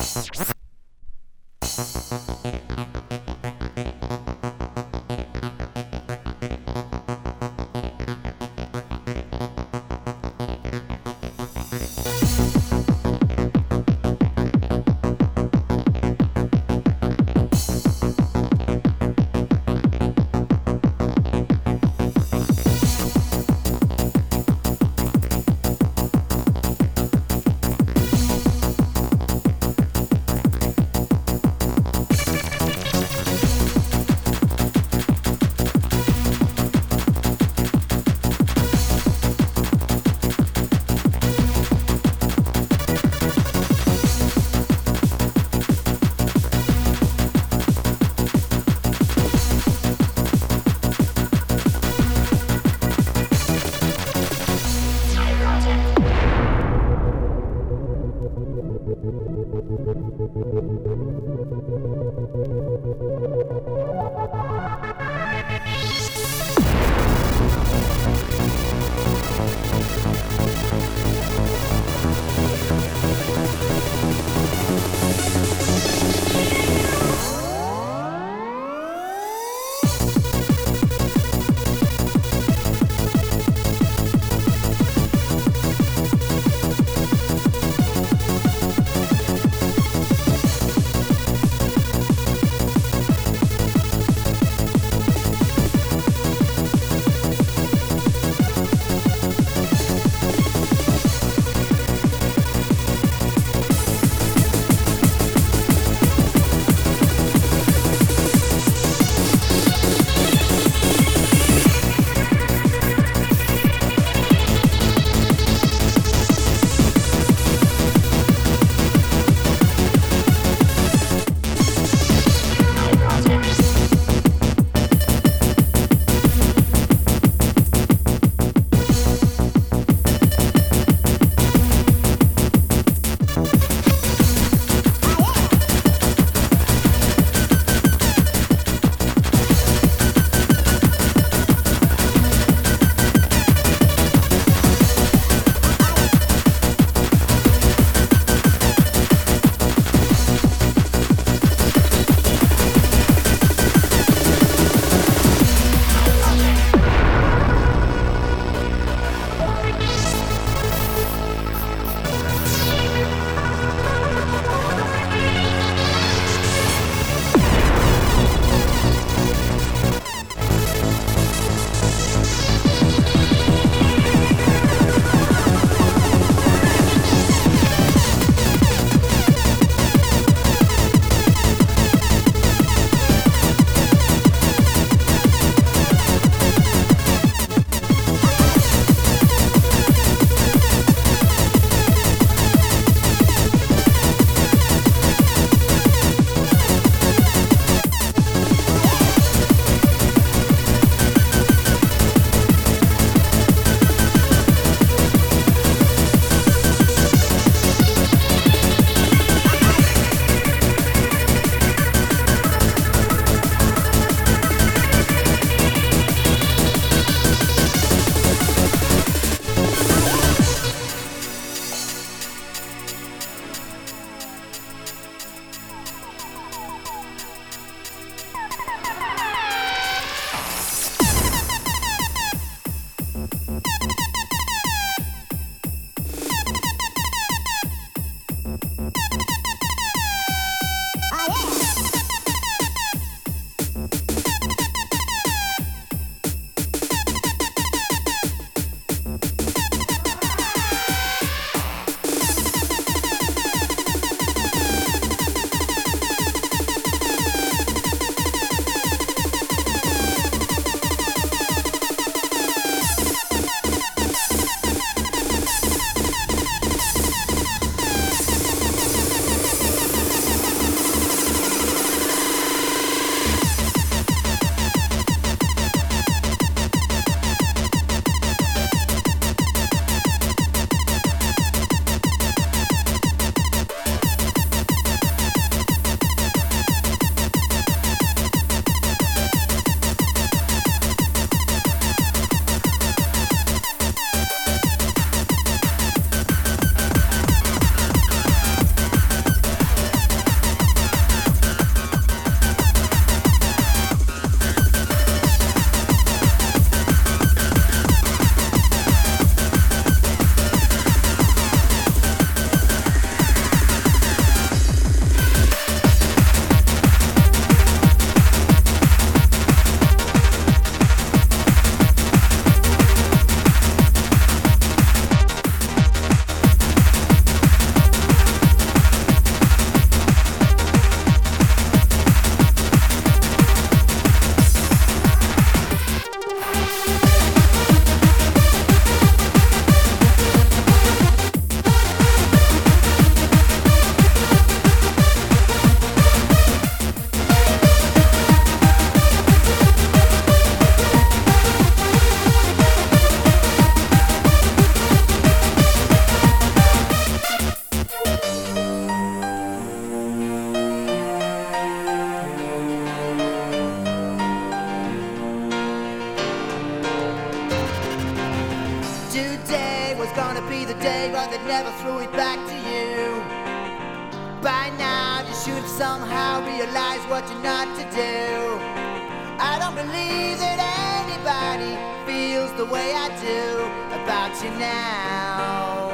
Thank you. Should somehow realized what you're not to do. I don't believe that anybody feels the way I do about you now.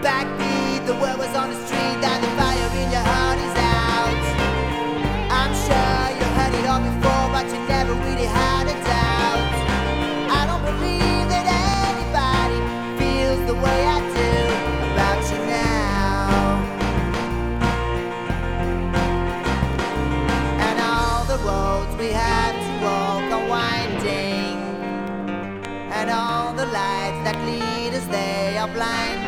Backbeat, the word was on the street that the fire in your heart is out. I'm sure you heard it all before, but you never really had a doubt. I don't believe are blinding.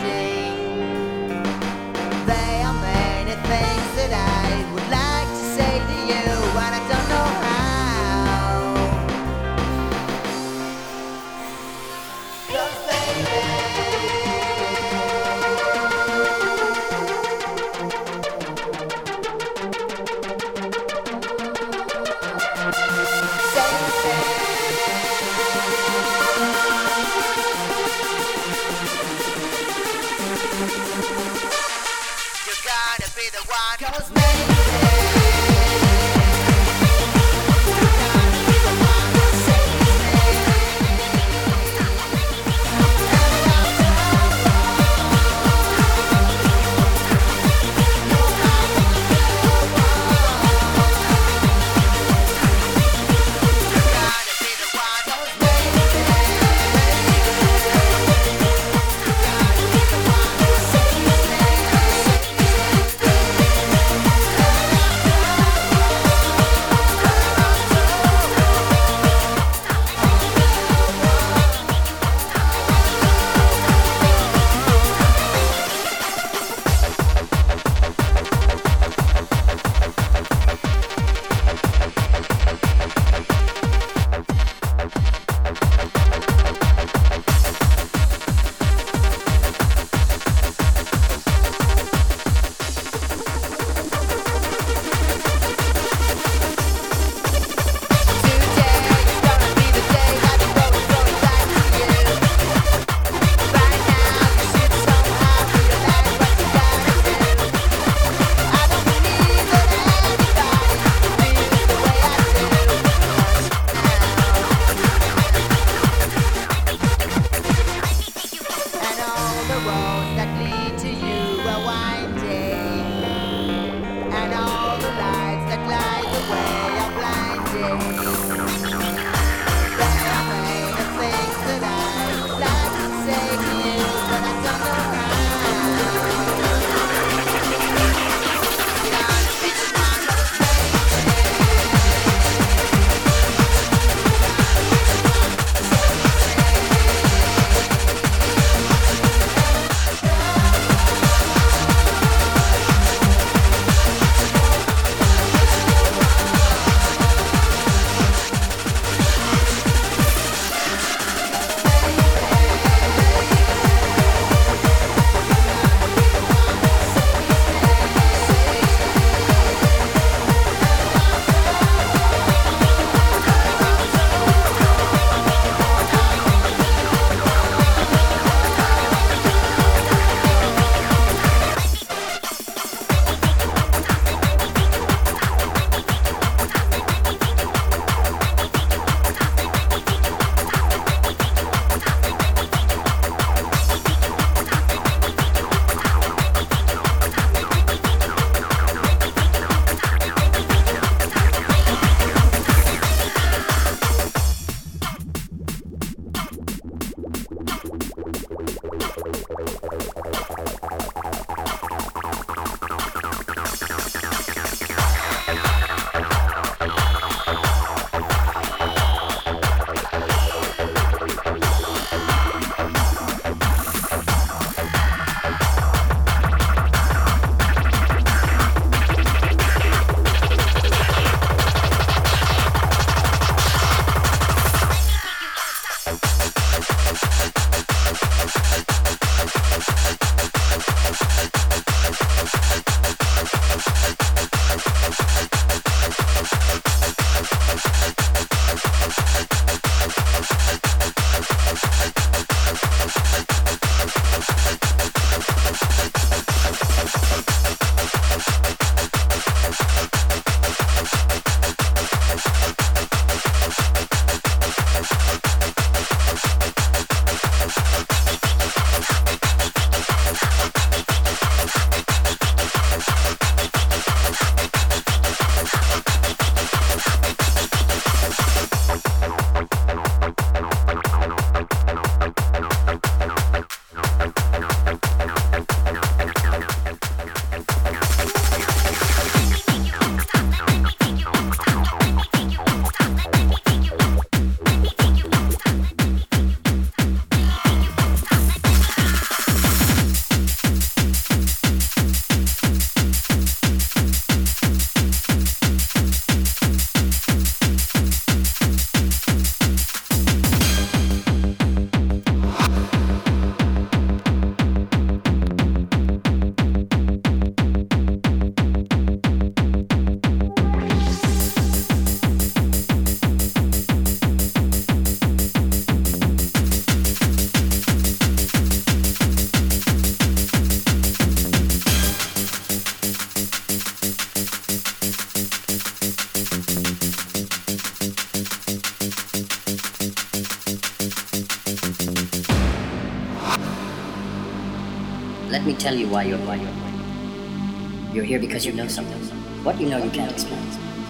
Tell you why you're why you're You're here because you know something. What you know you can't explain,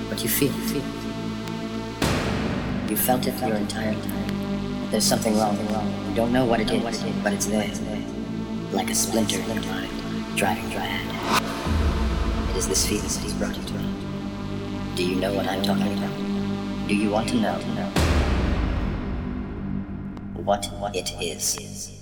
but you feel it. You felt it your entire time. There's something wrong. You don't know what it is, but it's there, like a splinter in your mind, driving mad. It is this feeling that he's brought you to me. Do you know what I'm talking about? Do you want to know? What it is?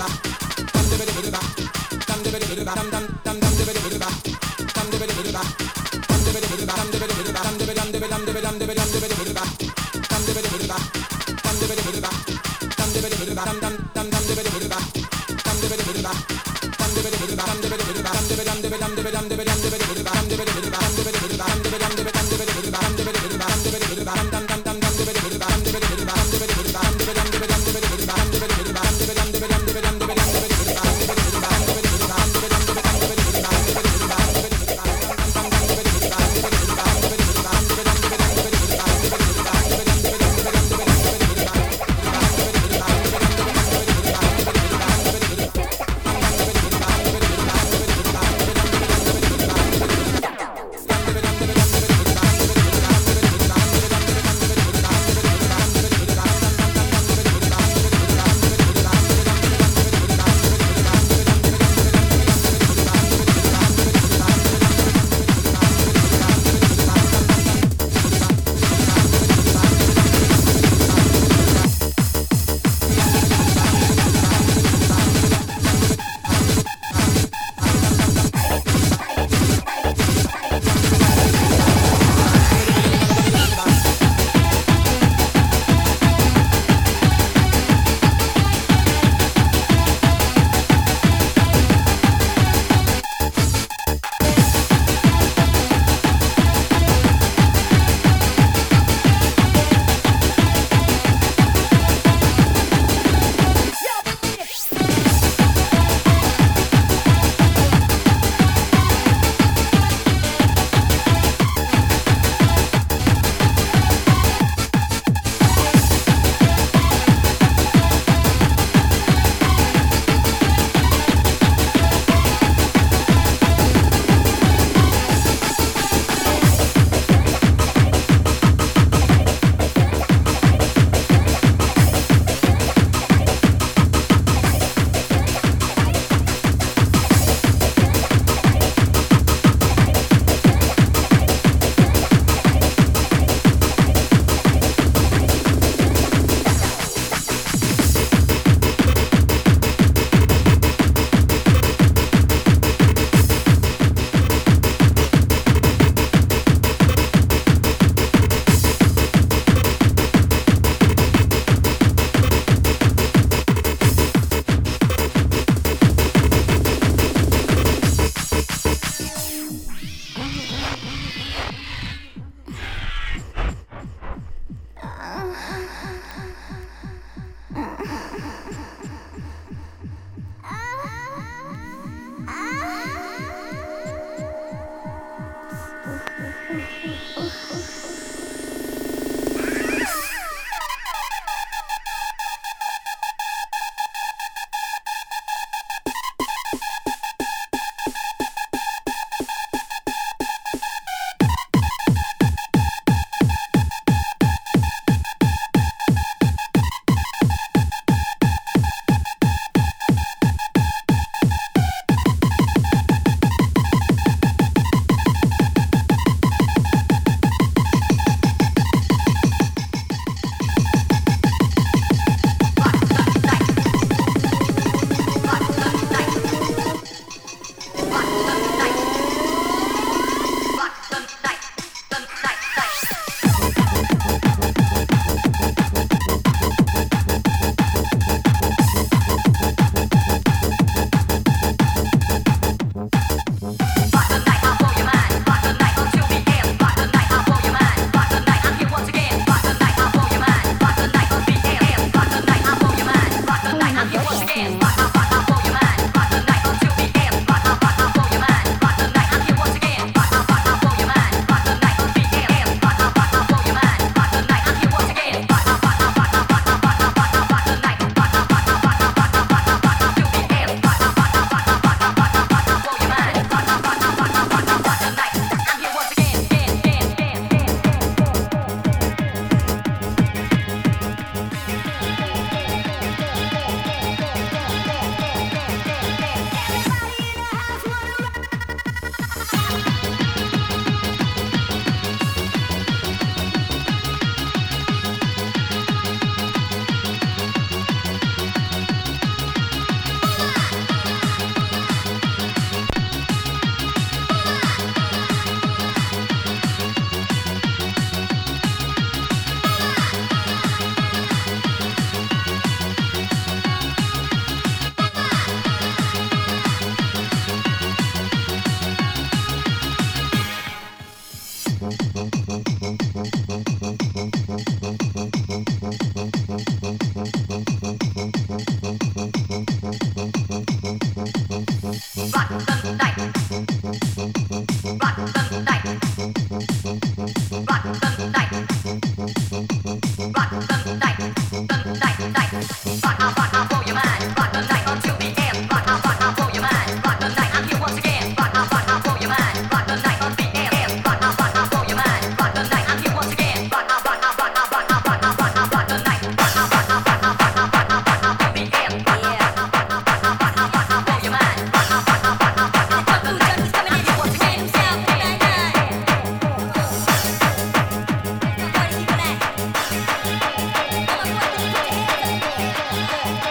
dam dam dam dam dam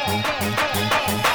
嘿嘿嘿嘿